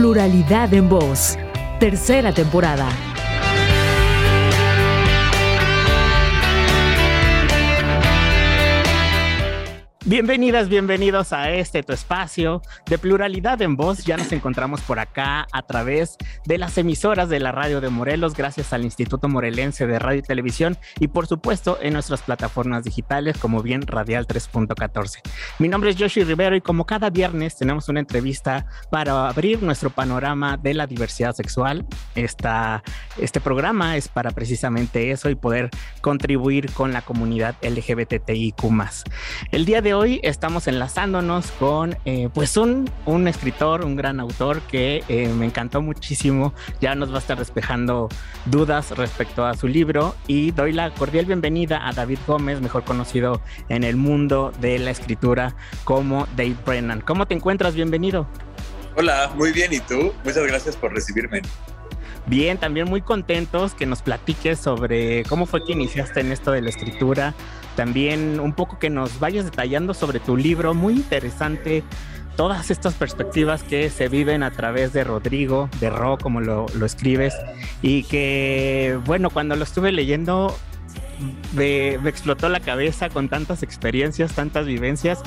Pluralidad en Voz, tercera temporada. Bienvenidas, bienvenidos a este tu espacio de pluralidad en voz. Ya nos encontramos por acá a través de las emisoras de la radio de Morelos, gracias al Instituto Morelense de Radio y Televisión y por supuesto en nuestras plataformas digitales como bien Radial 3.14. Mi nombre es Joshi Rivero y como cada viernes tenemos una entrevista para abrir nuestro panorama de la diversidad sexual. Este programa es para precisamente eso y poder contribuir con la comunidad LGBTIQ. El día de hoy hoy estamos enlazándonos con eh, pues un, un, escritor, un gran autor que eh, me encantó muchísimo. Ya nos va a estar despejando dudas respecto a su libro y doy la cordial bienvenida a David Gómez, mejor conocido en el mundo de la escritura como Dave Brennan. ¿Cómo te encuentras? Bienvenido. Hola, muy bien. ¿Y tú? Muchas gracias por recibirme. Bien, también muy contentos que nos platiques sobre cómo fue que iniciaste en esto de la escritura, también un poco que nos vayas detallando sobre tu libro, muy interesante, todas estas perspectivas que se viven a través de Rodrigo, de Ro, como lo, lo escribes, y que, bueno, cuando lo estuve leyendo, me, me, explotó la cabeza con tantas experiencias, tantas vivencias.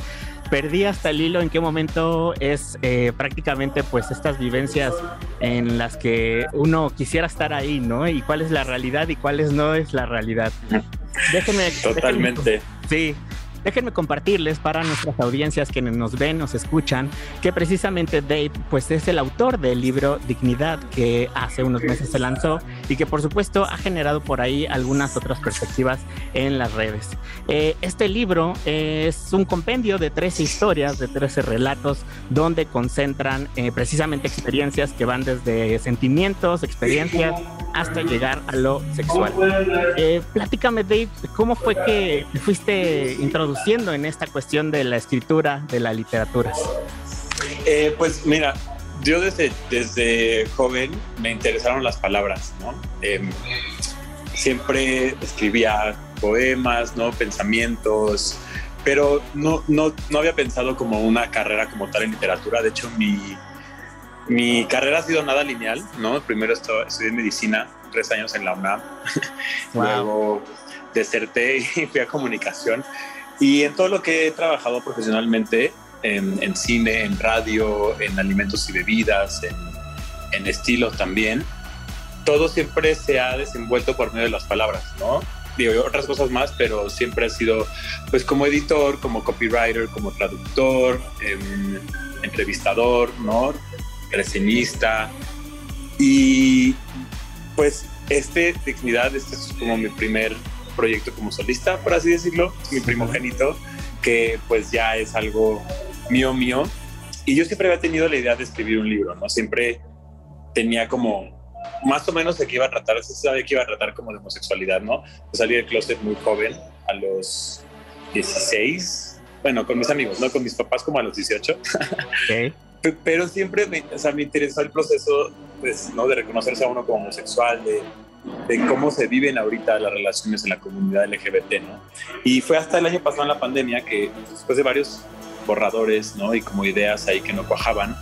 Perdí hasta el hilo en qué momento es eh, prácticamente pues estas vivencias en las que uno quisiera estar ahí, ¿no? Y cuál es la realidad y cuáles no es la realidad. Déjenme. Totalmente. sí, Déjenme compartirles para nuestras audiencias quienes nos ven, nos escuchan, que precisamente Dave pues es el autor del libro Dignidad que hace unos meses se lanzó y que por supuesto ha generado por ahí algunas otras perspectivas en las redes. Eh, este libro es un compendio de 13 historias, de 13 relatos, donde concentran eh, precisamente experiencias que van desde sentimientos, experiencias, hasta llegar a lo sexual. Eh, platícame Dave, ¿cómo fue que fuiste introducido en esta cuestión de la escritura, de la literatura? Eh, pues mira, yo desde, desde joven me interesaron las palabras, ¿no? Em, siempre escribía poemas, ¿no? Pensamientos, pero no, no, no había pensado como una carrera como tal en literatura. De hecho, mi, mi carrera ha sido nada lineal, ¿no? Primero estudié medicina, tres años en la UNAM. Luego deserté y fui a comunicación. Y en todo lo que he trabajado profesionalmente, en, cine, en radio, en alimentos y bebidas, en, en estilo también, todo siempre se ha desenvuelto por medio de las palabras, ¿no? Digo, otras cosas más, pero siempre ha sido, pues, como editor, como copywriter, como traductor, em, entrevistador, ¿no? Reseñista. Y, pues, este Dignidad, este es como mi primer proyecto como solista, por así decirlo, mi primogénito, que pues ya es algo mío, mío. Y yo siempre había tenido la idea de escribir un libro, ¿no? Siempre tenía como más o menos de qué iba a tratar, se sabía que iba a tratar como de homosexualidad, ¿no? Yo salí del closet muy joven, a los 16, bueno, con mis amigos, ¿no? Con mis papás como a los 18. Pero siempre me, o sea, me interesó el proceso, pues, ¿no? De reconocerse a uno como homosexual, de de cómo se viven ahorita las relaciones en la comunidad LGBT, ¿no? Y fue hasta el año pasado en la pandemia que después de varios borradores, ¿no? Y como ideas ahí que no cuajaban,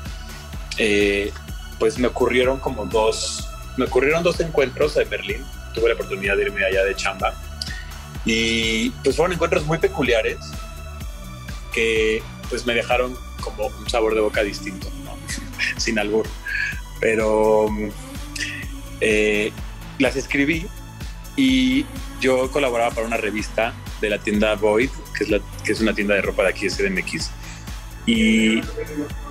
eh, pues me ocurrieron como dos, me ocurrieron dos encuentros en Berlín. Tuve la oportunidad de irme allá de chamba. Y pues fueron encuentros muy peculiares que pues me dejaron como un sabor de boca distinto. Sin albur. Pero eh, las escribí y yo colaboraba para una revista de la tienda Void, que es, la, que es una tienda de ropa de aquí de CDMX. Y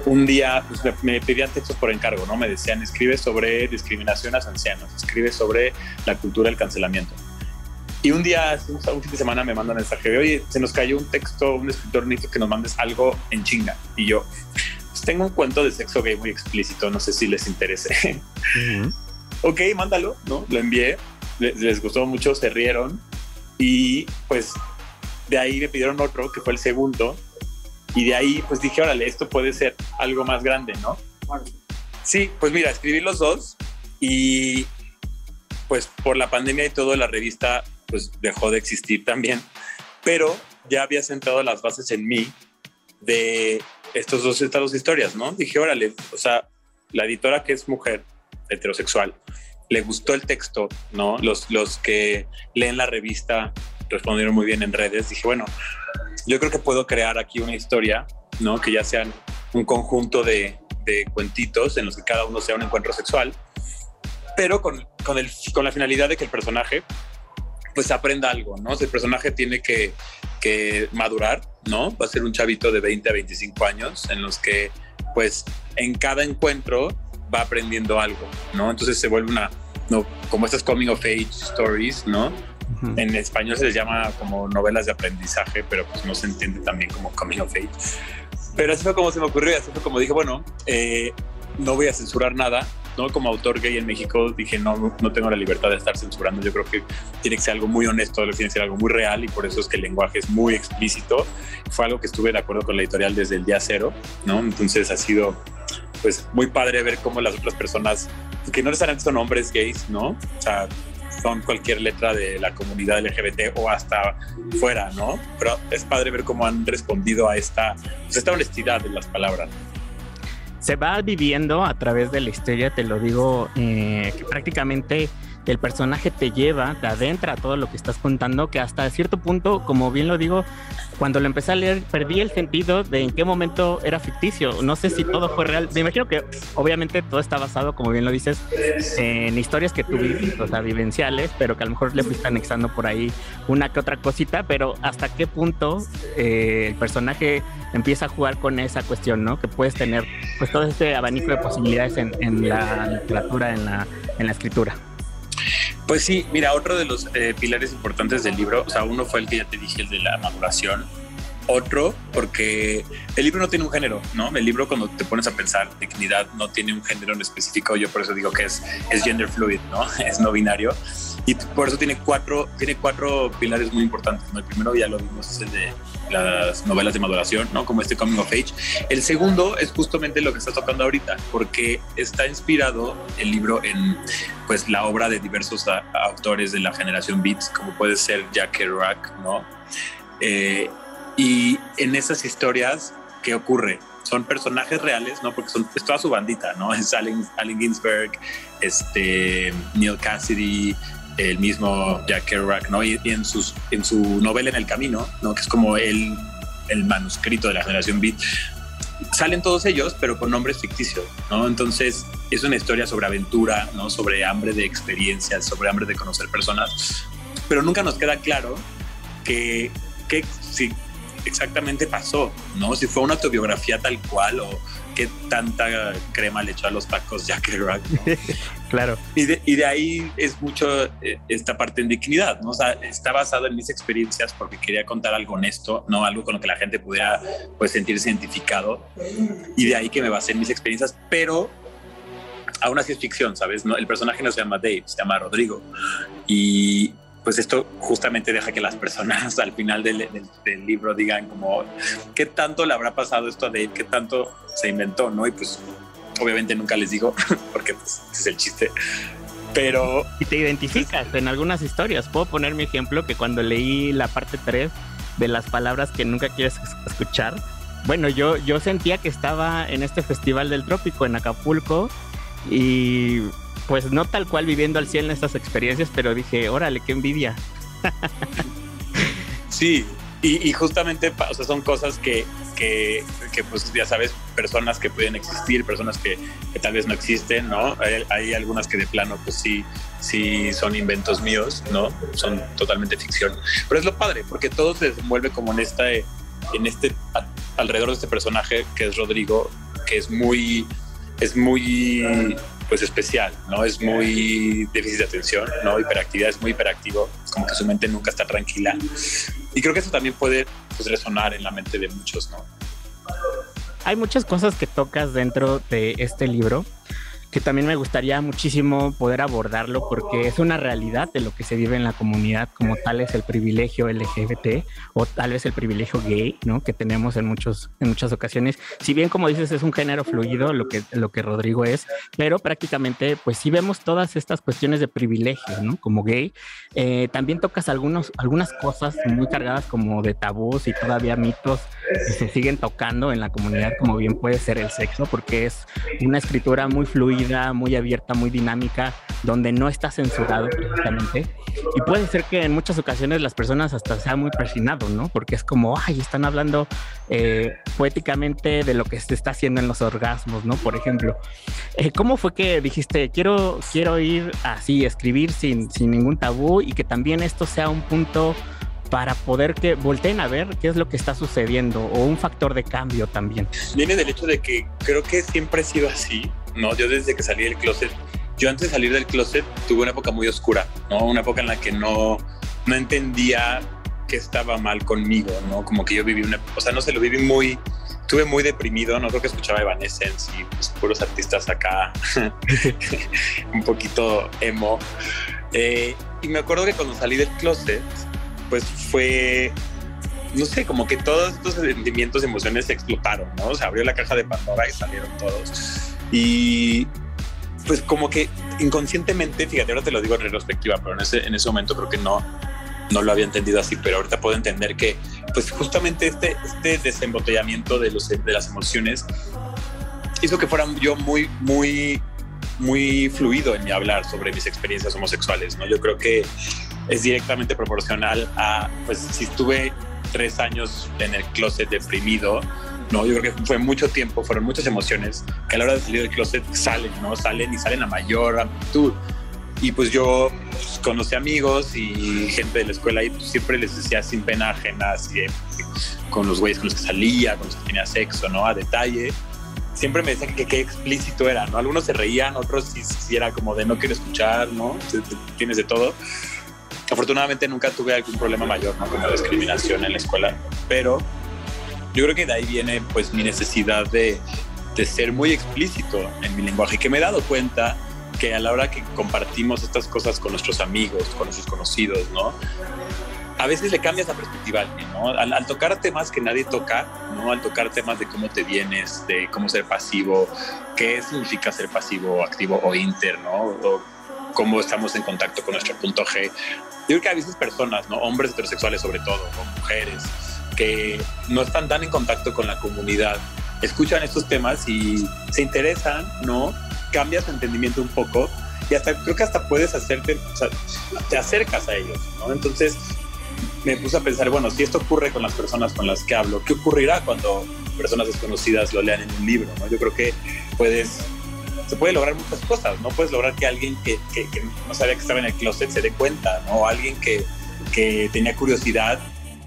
un día pues, me, pedían textos por encargo, ¿no? Me decían, escribe sobre discriminación a ancianos, escribe sobre la cultura del cancelamiento. Y un día, un fin de semana, me mandan mensaje de, oye, se nos cayó un texto, un escritor necesito que nos mandes algo en chinga. Y yo, pues tengo un cuento de sexo gay muy explícito, no sé si les interese ok, mándalo, ¿no? Lo envié, les, gustó mucho, se rieron y pues de ahí me pidieron otro, que fue el segundo, y de ahí pues dije, órale, esto puede ser algo más grande, ¿no? Sí, pues mira, escribí los dos y pues por la pandemia y todo la revista pues dejó de existir también, pero ya había sentado las bases en mí de estos dos, estas dos historias, ¿no? Dije, órale, o sea, la editora que es mujer heterosexual, le gustó el texto, ¿no? Los, los que leen la revista respondieron muy bien en redes. Dije, bueno, yo creo que puedo crear aquí una historia, ¿no? Que ya sean un conjunto de, de cuentitos en los que cada uno sea un encuentro sexual, pero con, con, el, con la finalidad de que el personaje pues aprenda algo, ¿no? el personaje tiene que, que, madurar, ¿no? Va a ser un chavito de 20 a 25 años en los que pues en cada encuentro va aprendiendo algo, ¿no? Entonces se vuelve una, ¿no? Como estas coming of age stories, ¿no? En español se les llama como novelas de aprendizaje, pero pues no se entiende también como coming of age. Pero así fue como se me ocurrió, así fue como dije, bueno, eh, no voy a censurar nada, ¿no? Como autor gay en México dije, no, no tengo la libertad de estar censurando, yo creo que tiene que ser algo muy honesto, tiene que ser algo muy real y por eso es que el lenguaje es muy explícito. Fue algo que estuve de acuerdo con la editorial desde el día cero, ¿no? Entonces ha sido pues muy padre ver cómo las otras personas, que no necesariamente son hombres gays, ¿no? O sea, son cualquier letra de la comunidad LGBT o hasta fuera, ¿no? Pero es padre ver cómo han respondido a esta, pues, esta honestidad de las palabras. Se va viviendo a través de la historia, te lo digo, eh, que prácticamente el personaje te lleva, te adentra a todo lo que estás contando, que hasta cierto punto, como bien lo digo, cuando lo empecé a leer, perdí el sentido de en qué momento era ficticio. No sé si todo fue real. Me imagino que obviamente todo está basado, como bien lo dices, en historias que tú viviste, o sea, vivenciales, pero que a lo mejor le fuiste anexando por ahí una que otra cosita, pero hasta qué punto eh, el personaje empieza a jugar con esa cuestión, ¿no? Que puedes tener pues todo este abanico de posibilidades en, la literatura, en la escritura. Pues sí, mira, otro de los eh, pilares importantes del libro, o sea, uno fue el que ya te dije, el de la maduración. Otro, porque el libro no tiene un género, ¿no? El libro cuando te pones a pensar, dignidad no tiene un género en específico, yo por eso digo que es, es gender fluid, ¿no? Es no binario. Y por eso tiene cuatro, tiene cuatro pilares muy importantes, ¿no? El primero ya lo vimos, es el de las novelas de maduración, ¿no? Como este Coming of Age. El segundo es justamente lo que está tocando ahorita, porque está inspirado el libro en pues la obra de diversos autores de la generación Beats, como puede ser Jack Kerouac, ¿no? Eh, y en esas historias, ¿qué ocurre? Son personajes reales, ¿no? Porque son, es toda su bandita, ¿no? Es Allen, Allen Ginsberg, este, Neil Cassidy, el mismo Jack Kerouac, ¿no? Y, en, sus, en su novela En el Camino, ¿no? Que es como el, el manuscrito de la generación Beat, salen todos ellos, pero con nombres ficticios, ¿no? Entonces es una historia sobre aventura, ¿no? Sobre hambre de experiencias, sobre hambre de conocer personas, pero nunca nos queda claro que, que si exactamente pasó, ¿no? Si fue una autobiografía tal cual o qué tanta crema le echó a los tacos Jack Kerouac. claro. Y de, y de, ahí es mucho eh, esta parte en dignidad, ¿no? O sea, está basado en mis experiencias porque quería contar algo honesto, no algo con lo que la gente pudiera pues sentirse identificado. Y de ahí que me basé en mis experiencias, pero aún así es ficción, ¿sabes? No, el personaje no se llama Dave, se llama Rodrigo. Y pues esto justamente deja que las personas al final del, libro digan como qué tanto le habrá pasado esto a Dave, qué tanto se inventó, ¿no? Y pues obviamente nunca les digo porque pues es el chiste. Pero... Y te identificas en algunas historias. Puedo poner mi ejemplo que cuando leí la parte 3 de las palabras que nunca quieres escuchar, bueno, yo, yo sentía que estaba en este festival del trópico en Acapulco y pues no tal cual viviendo al 100 estas experiencias, pero dije, órale, qué envidia. sí, y, justamente o sea, son cosas que, que, pues ya sabes, personas que pueden existir, personas que, tal vez no existen, ¿no? Hay, algunas que de plano, pues sí, sí son inventos míos, ¿no? Son totalmente ficción. Pero es lo padre, porque todo se desenvuelve como en esta, en este, alrededor de este personaje que es Rodrigo, que es muy, es muy pues especial, ¿no? Es muy difícil de atención, ¿no? Hiperactividad es muy hiperactivo, como que su mente nunca está tranquila. Y creo que eso también puede pues, resonar en la mente de muchos, ¿no? Hay muchas cosas que tocas dentro de este libro que también me gustaría muchísimo poder abordarlo porque es una realidad de lo que se vive en la comunidad, como tal es el privilegio LGBT o tal vez el privilegio gay, ¿no? Que tenemos en, muchos, en muchas ocasiones. Si bien, como dices, es un género fluido, lo que, lo que Rodrigo es, pero prácticamente, pues sí vemos todas estas cuestiones de privilegio, ¿no? Como gay. Eh, también tocas algunos, algunas cosas muy cargadas como de tabús y todavía mitos que se siguen tocando en la comunidad, como bien puede ser el sexo, porque es una escritura muy fluida, muy abierta, muy dinámica, donde no está censurado precisamente. Y puede ser que en muchas ocasiones las personas hasta sean muy presionado, ¿no? Porque es como, ay, están hablando eh, poéticamente de lo que se está haciendo en los orgasmos, ¿no? Por ejemplo, eh, ¿cómo fue que dijiste, quiero, quiero ir así, escribir sin, sin ningún tabú y que también esto sea un punto para poder que volteen a ver qué es lo que está sucediendo o un factor de cambio también. Viene del hecho de que creo que siempre he sido así, ¿no? Yo desde que salí del closet, yo antes de salir del closet tuve una época muy oscura, ¿no? Una época en la que no, no entendía qué estaba mal conmigo, ¿no? Como que yo viví una, o sea, no sé, lo viví muy, estuve muy deprimido, no creo que escuchaba Evanescence y pues, puros artistas acá, un poquito emo. Eh, y me acuerdo que cuando salí del closet, pues fue, no sé, como que todos estos sentimientos y emociones se explotaron, ¿no? Se abrió la caja de Pandora y salieron todos. Y pues como que inconscientemente, fíjate, ahora te lo digo en retrospectiva, pero en ese, en ese momento creo que no, no lo había entendido así, pero ahorita puedo entender que pues justamente este, este desembotellamiento de, los, de las emociones hizo que fuera yo muy, muy, muy fluido en mi hablar sobre mis experiencias homosexuales, ¿no? Yo creo que es directamente proporcional a, pues si estuve tres años en el closet deprimido, no, yo creo que fue mucho tiempo, fueron muchas emociones que a la hora de salir del closet salen, ¿no? Salen y salen a mayor amplitud. Y pues yo pues, conocí amigos y gente de la escuela y pues, siempre les decía sin pena ajena, así, con los güeyes con los que salía, con los que tenía sexo, ¿no? A detalle. Siempre me decían que qué explícito era, ¿no? Algunos se reían, otros sí, era como de no quiero escuchar, ¿no? Tienes de todo afortunadamente nunca tuve algún problema mayor, ¿no? Como discriminación en la escuela, pero yo creo que de ahí viene pues mi necesidad de, de ser muy explícito en mi lenguaje, que me he dado cuenta que a la hora que compartimos estas cosas con nuestros amigos, con nuestros conocidos, ¿no? A veces le cambias la perspectiva ¿no? Al, al, tocar temas que nadie toca, ¿no? Al tocar temas de cómo te vienes, de cómo ser pasivo, qué significa ser pasivo, activo o inter, ¿no? O cómo estamos en contacto con nuestro punto G yo creo que a veces personas, ¿no? hombres heterosexuales sobre todo, o mujeres, que no están tan en contacto con la comunidad, escuchan estos temas y se interesan, ¿no? Cambias tu entendimiento un poco y hasta creo que hasta puedes hacerte, o sea, te acercas a ellos, ¿no? Entonces me puse a pensar, bueno, si esto ocurre con las personas con las que hablo, ¿qué ocurrirá cuando personas desconocidas lo lean en un libro, ¿no? Yo creo que puedes se puede lograr muchas cosas, ¿no? Puedes lograr que alguien que, que, no sabía que estaba en el closet se dé cuenta, ¿no? Alguien que, que tenía curiosidad,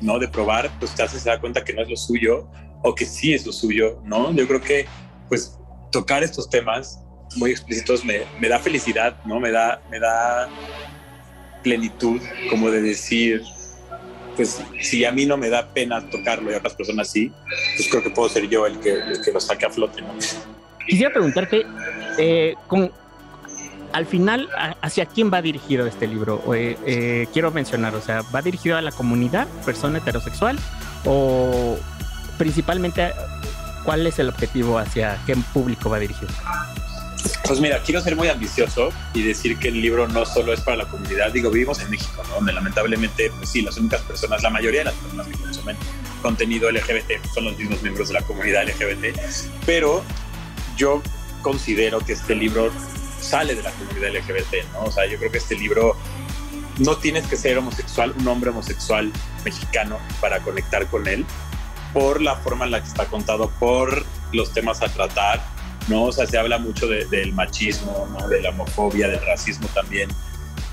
¿no? De probar, pues te hace se da cuenta que no es lo suyo o que sí es lo suyo, ¿no? Yo creo que, pues, tocar estos temas muy explícitos me, me da felicidad, ¿no? Me da, me da plenitud, como de decir, pues si a mí no me da pena tocarlo y a otras personas sí, pues creo que puedo ser yo el que, el que lo saque a flote, ¿no? Quisiera preguntarte, eh, con, al final, ¿hacia quién va dirigido este libro? Eh, eh, quiero mencionar, o sea, ¿va dirigido a la comunidad, persona heterosexual? ¿O principalmente cuál es el objetivo hacia qué público va dirigido? Pues mira, quiero ser muy ambicioso y decir que el libro no solo es para la comunidad. Digo, vivimos en México, donde lamentablemente, pues sí, las únicas personas, la mayoría de las personas que consumen contenido LGBT son los mismos miembros de la comunidad LGBT, pero yo considero que este libro sale de la comunidad LGBT, ¿no? O sea, yo creo que este libro no tienes que ser homosexual, un hombre homosexual mexicano para conectar con él por la forma en la que está contado, por los temas a tratar, ¿no? O sea, se habla mucho del machismo, ¿no? De la homofobia, del racismo también.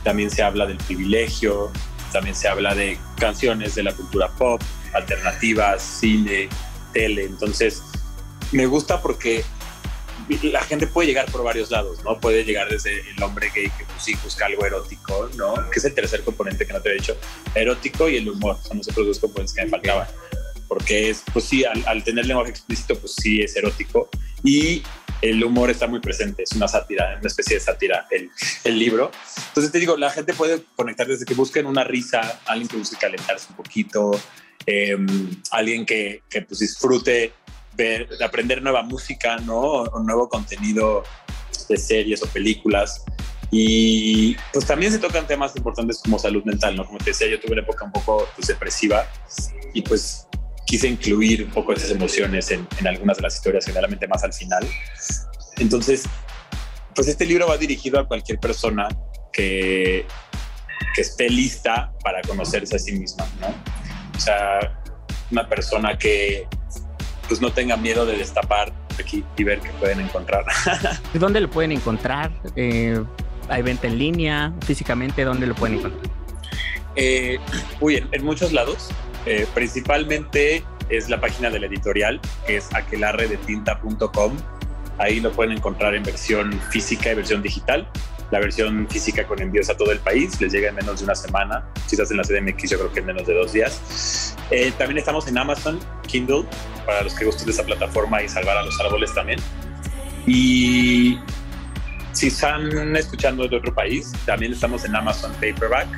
También se habla del privilegio, también se habla de canciones de la cultura pop, alternativas, cine, tele. Entonces, me gusta porque la gente puede llegar por varios lados, ¿no? Puede llegar desde el hombre gay que pues, sí busca algo erótico, ¿no? Que es el tercer componente que no te he dicho, erótico y el humor, son los otros dos componentes que me faltaban. Porque es, pues sí, al, tener lenguaje explícito, pues sí es erótico. Y el humor está muy presente, es una sátira, una especie de sátira el, el, libro. Entonces te digo, la gente puede conectar desde que busquen una risa, alguien que busque calentarse un poquito, em, alguien que, que pues disfrute ver, aprender nueva música, ¿no? O, nuevo contenido de series o películas. Y pues también se tocan temas importantes como salud mental, ¿no? Como te decía, yo tuve una época un poco pues, depresiva y pues quise incluir un poco esas emociones en, en, algunas de las historias, generalmente más al final. Entonces, pues este libro va dirigido a cualquier persona que, que esté lista para conocerse a sí misma, ¿no? O sea, una persona que pues no tenga miedo de destapar aquí y ver qué pueden encontrar. ¿Dónde lo pueden encontrar? Eh, ¿Hay venta en línea? ¿Físicamente dónde lo pueden encontrar? Eh, uy, en muchos lados. Eh, principalmente es la página de la editorial, que es aquelarredetinta.com. Ahí lo pueden encontrar en versión física y versión digital. La versión física con envíos a todo el país les llega en menos de una semana. Estás en la CDMX, yo creo que en menos de dos días. Eh, también estamos en Amazon Kindle para los que gusten de esa plataforma y salvar a los árboles también. Y si están escuchando de otro país, también estamos en Amazon Paperback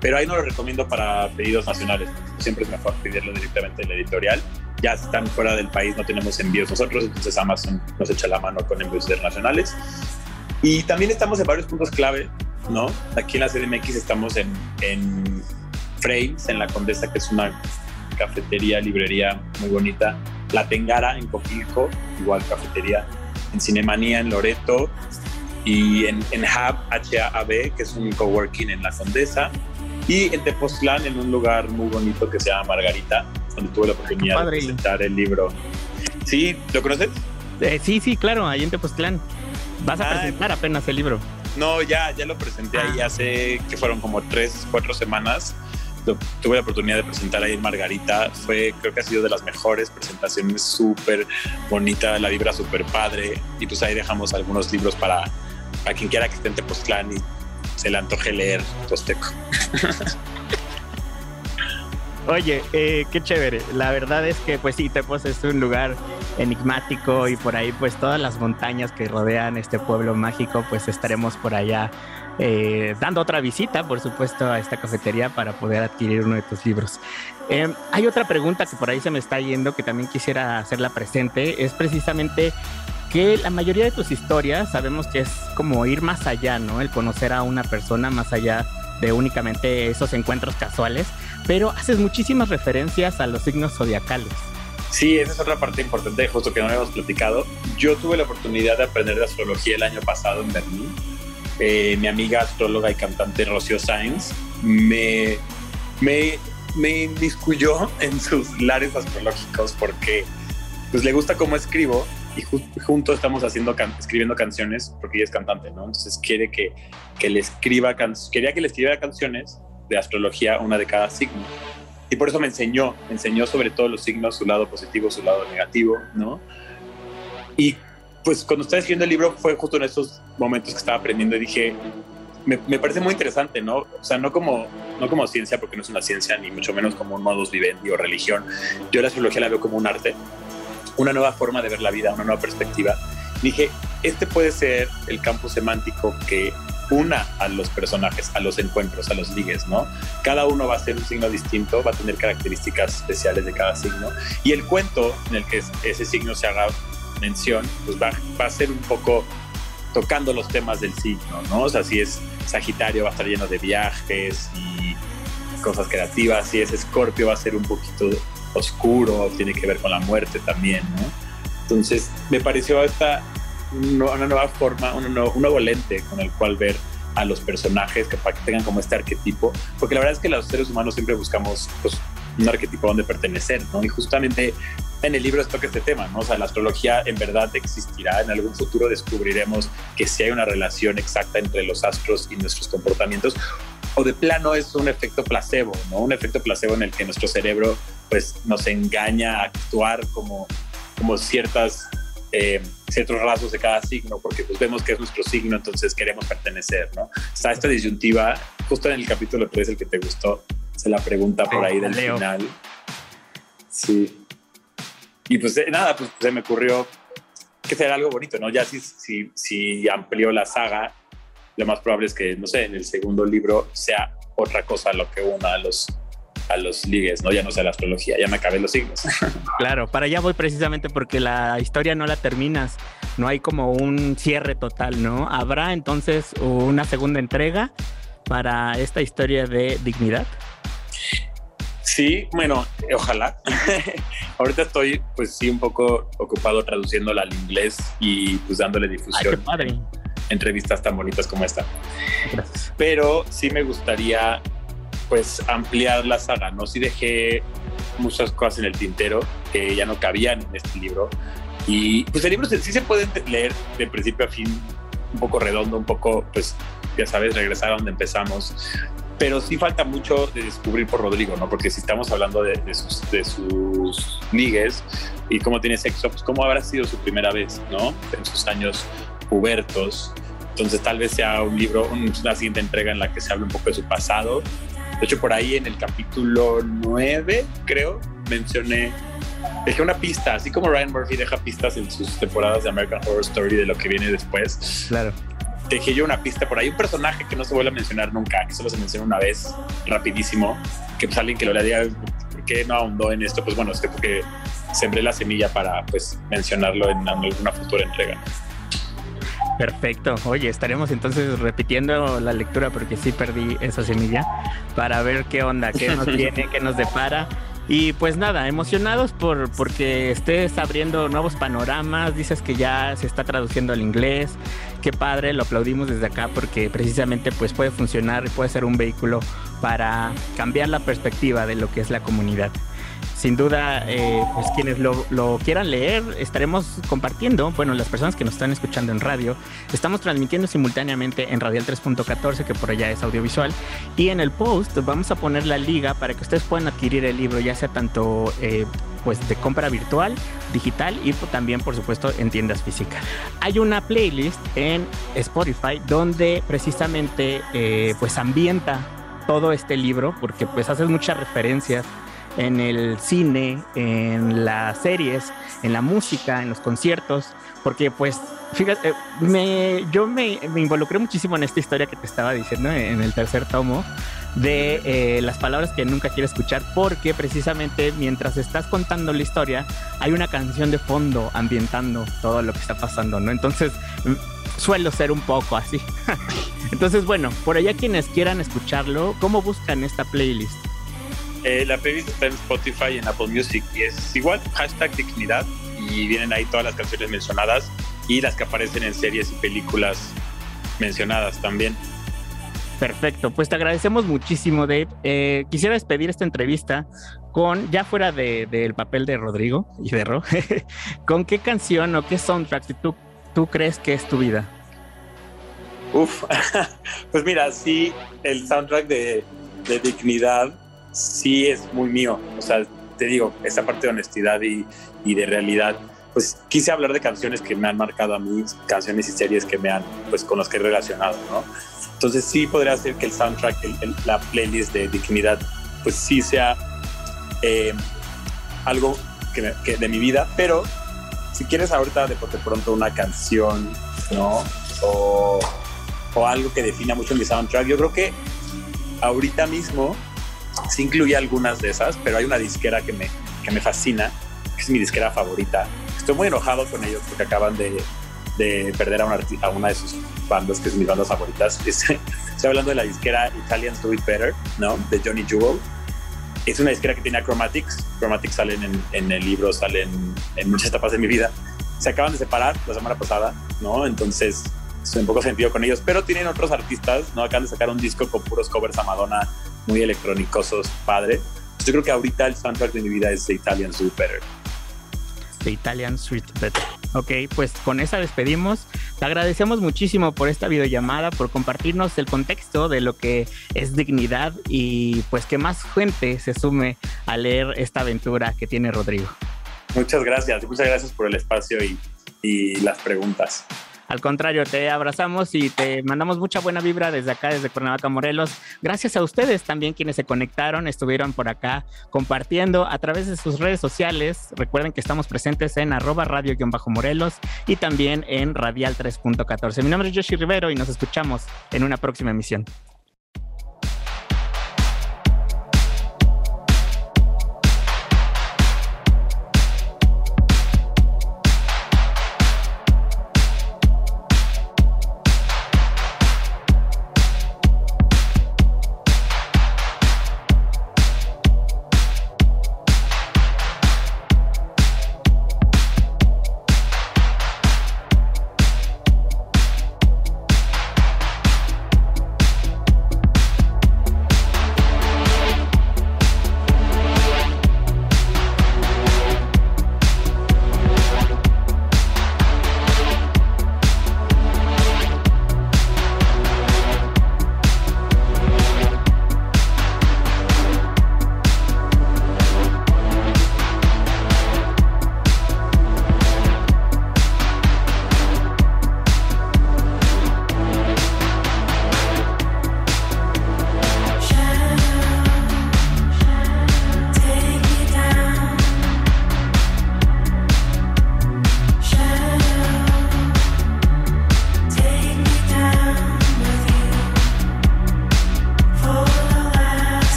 pero ahí no lo recomiendo para pedidos nacionales. Siempre es mejor pedirlo directamente en la editorial. Ya están fuera del país, no tenemos envíos nosotros, entonces Amazon nos echa la mano con envíos internacionales. Y también estamos en varios puntos clave, ¿no? Aquí en la CDMX estamos en, en Frames, en la Condesa, que es una cafetería, librería muy bonita. La Tengara en Coquilco, igual cafetería. En Cinemanía en Loreto y en, en Hub, H-A-B, que es un coworking en la Condesa y en Tepoztlán, en un lugar muy bonito que se llama Margarita, donde tuve la oportunidad de presentar el libro. ¿Sí? ¿Lo conoces? Eh, sí, sí, claro, ahí en Tepoztlán. Vas a ah, presentar apenas el libro. No, ya, ya lo presenté ahí ah. hace que fueron como tres, cuatro semanas. tuve la oportunidad de presentar ahí en Margarita. Fue, creo que ha sido de las mejores presentaciones, súper bonita, la vibra súper padre. Y pues ahí dejamos algunos libros para, para quien quiera que esté en Tepoztlán y se le antoje leer Tosteco. Oye, eh, qué chévere. La verdad es que, pues sí, Tepos es un lugar enigmático y por ahí, pues todas las montañas que rodean este pueblo mágico, pues estaremos por allá eh, dando otra visita, por supuesto, a esta cafetería para poder adquirir uno de tus libros. Eh, hay otra pregunta que por ahí se me está yendo que también quisiera hacerla presente. Es precisamente que la mayoría de tus historias sabemos que es como ir más allá, ¿no? El conocer a una persona más allá de únicamente esos encuentros casuales, pero haces muchísimas referencias a los signos zodiacales. Sí, esa es otra parte importante, justo que no habíamos platicado. Yo tuve la oportunidad de aprender de astrología el año pasado en Berlín. Eh, mi amiga astróloga y cantante Rocío Sainz me, me, me inmiscuyó en sus lares astrológicos porque pues le gusta cómo escribo y juntos estamos haciendo escribiendo canciones porque ella es cantante, ¿no? Entonces quiere que, que le escriba quería que le escribiera canciones de astrología, una de cada signo. Y por eso me enseñó, me enseñó sobre todos los signos, su lado positivo, su lado negativo, ¿no? Y pues cuando estaba escribiendo el libro fue justo en esos momentos que estaba aprendiendo y dije, me, me, parece muy interesante, ¿no? O sea, no como, no como ciencia, porque no es una ciencia, ni mucho menos como un modus vivendi o religión. Yo la astrología la veo como un arte, una nueva forma de ver la vida, una nueva perspectiva. Dije, este puede ser el campo semántico que una a los personajes, a los encuentros, a los ligues, ¿no? Cada uno va a ser un signo distinto, va a tener características especiales de cada signo. Y el cuento en el que ese signo se haga mención, pues va, a ser un poco tocando los temas del signo, ¿no? O sea, si es Sagitario va a estar lleno de viajes y cosas creativas, si es Escorpio va a ser un poquito oscuro, tiene que ver con la muerte también, ¿no? Entonces, me pareció esta una nueva forma, un nuevo, lente con el cual ver a los personajes que para que tengan como este arquetipo, porque la verdad es que los seres humanos siempre buscamos pues, un arquetipo donde pertenecer, ¿no? Y justamente en el libro toca este tema, ¿no? O sea, la astrología en verdad existirá, en algún futuro descubriremos que si hay una relación exacta entre los astros y nuestros comportamientos, o de plano es un efecto placebo, ¿no? Un efecto placebo en el que nuestro cerebro pues nos engaña a actuar como, como ciertas, eh, ciertos rasgos de cada signo, porque pues vemos que es nuestro signo, entonces queremos pertenecer, ¿no? Está esta disyuntiva, justo en el capítulo 3, el que te gustó, se la pregunta por ahí del final. Sí. Y pues eh, nada, pues se me ocurrió que será algo bonito, ¿no? Ya si, si, si amplió la saga, lo más probable es que, no sé, en el segundo libro sea otra cosa lo que una a los a los ligues, ¿no? Ya no sé la astrología, ya me acabé los signos. Claro, para allá voy precisamente porque la historia no la terminas, no hay como un cierre total, ¿no? ¿Habrá entonces una segunda entrega para esta historia de dignidad? Sí, bueno, ojalá. Ahorita estoy, pues sí, un poco ocupado traduciéndola al inglés y pues dándole difusión. Ay, qué padre. Entrevistas tan bonitas como esta. Gracias. Pero sí me gustaría, pues, ampliar la saga, ¿no? Sí dejé muchas cosas en el tintero que ya no cabían en este libro. Y pues el libro sí se puede leer de principio a fin, un poco redondo, un poco, pues, ya sabes, regresar a donde empezamos pero sí falta mucho de descubrir por Rodrigo, ¿no? Porque si estamos hablando de, sus, de y cómo tiene sexo, pues cómo habrá sido su primera vez, ¿no? En sus años pubertos. Entonces tal vez sea un libro, una siguiente entrega en la que se hable un poco de su pasado. De hecho, por ahí en el capítulo 9, creo, mencioné, dejé una pista, así como Ryan Murphy deja pistas en sus temporadas de American Horror Story de lo que viene después. Claro dejé yo una pista por ahí, un personaje que no se vuelve a mencionar nunca, que solo se menciona una vez, rapidísimo, que pues alguien que lo le diga, ¿por qué no ahondó en esto? Pues bueno, es que porque sembré la semilla para pues mencionarlo en alguna futura entrega. Perfecto. Oye, estaremos entonces repitiendo la lectura porque sí perdí esa semilla para ver qué onda, qué nos viene, qué nos depara. Y pues nada, emocionados por porque estés abriendo nuevos panoramas, dices que ya se está traduciendo al inglés, qué padre, lo aplaudimos desde acá porque precisamente pues puede funcionar y puede ser un vehículo para cambiar la perspectiva de lo que es la comunidad sin duda, eh, pues quienes lo, quieran leer, estaremos compartiendo, bueno, las personas que nos están escuchando en radio, estamos transmitiendo simultáneamente en Radial 3.14, que por allá es audiovisual, y en el post vamos a poner la liga para que ustedes puedan adquirir el libro, ya sea tanto eh, pues de compra virtual, digital y también por supuesto en tiendas físicas. Hay una playlist en Spotify donde precisamente eh, pues ambienta todo este libro porque pues haces muchas referencias en el cine, en las series, en la música, en los conciertos, porque pues, fíjate, me, yo me, involucré muchísimo en esta historia que te estaba diciendo en el tercer tomo de eh, las palabras que nunca quiero escuchar, porque precisamente mientras estás contando la historia, hay una canción de fondo ambientando todo lo que está pasando, ¿no? Entonces, suelo ser un poco así. Entonces, bueno, por allá quienes quieran escucharlo, ¿cómo buscan esta playlist? Eh, la playlist está en Spotify y en Apple Music y es igual, hashtag dignidad y vienen ahí todas las canciones mencionadas y las que aparecen en series y películas mencionadas también. Perfecto, pues te agradecemos muchísimo, Dave. Eh, quisiera despedir esta entrevista con, ya fuera del papel de Rodrigo y de Ro, ¿con qué canción o qué soundtrack tú, tú crees que es tu vida? Uf, pues mira, sí, el soundtrack de, de Dignidad sí es muy mío. O sea, te digo, esa parte de honestidad y, y, de realidad. Pues quise hablar de canciones que me han marcado a mí, canciones y series que me han, pues con las que he relacionado, ¿no? Entonces sí podría ser que el soundtrack, la playlist de Dignidad, pues sí sea eh, algo que, que de mi vida, pero si quieres ahorita de, de pronto una canción, ¿no? O, o algo que defina mucho mi soundtrack, yo creo que ahorita mismo sí incluye algunas de esas, pero hay una disquera que me, que me fascina, que es mi disquera favorita. Estoy muy enojado con ellos porque acaban de, de perder a una, a de sus bandas, que es mis bandas favoritas. Estoy hablando de la disquera Italians Do It Better, ¿no? De Johnny Jewel. Es una disquera que tiene Achromatics. Chromatics salen en, en el libro, salen en muchas etapas de mi vida. Se acaban de separar la semana pasada, ¿no? Entonces, estoy un poco sentido con ellos, pero tienen otros artistas, ¿no? Acaban de sacar un disco con puros covers a Madonna muy electrónicosos, padre. Yo creo que ahorita el soundtrack de mi vida es The Italian Sweet Better. The Italian Sweet Better. Ok, pues con esa despedimos. Te agradecemos muchísimo por esta videollamada, por compartirnos el contexto de lo que es dignidad y pues que más gente se sume a leer esta aventura que tiene Rodrigo. Muchas gracias, muchas gracias por el espacio y, y las preguntas. Al contrario, te abrazamos y te mandamos mucha buena vibra desde acá, desde Cuernavaca, Morelos. Gracias a ustedes también quienes se conectaron, estuvieron por acá compartiendo a través de sus redes sociales. Recuerden que estamos presentes en arroba radio-morelos y también en radial 3.14. Mi nombre es Yoshi Rivero y nos escuchamos en una próxima emisión.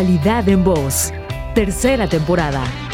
Pluralidad en Voz. Tercera temporada.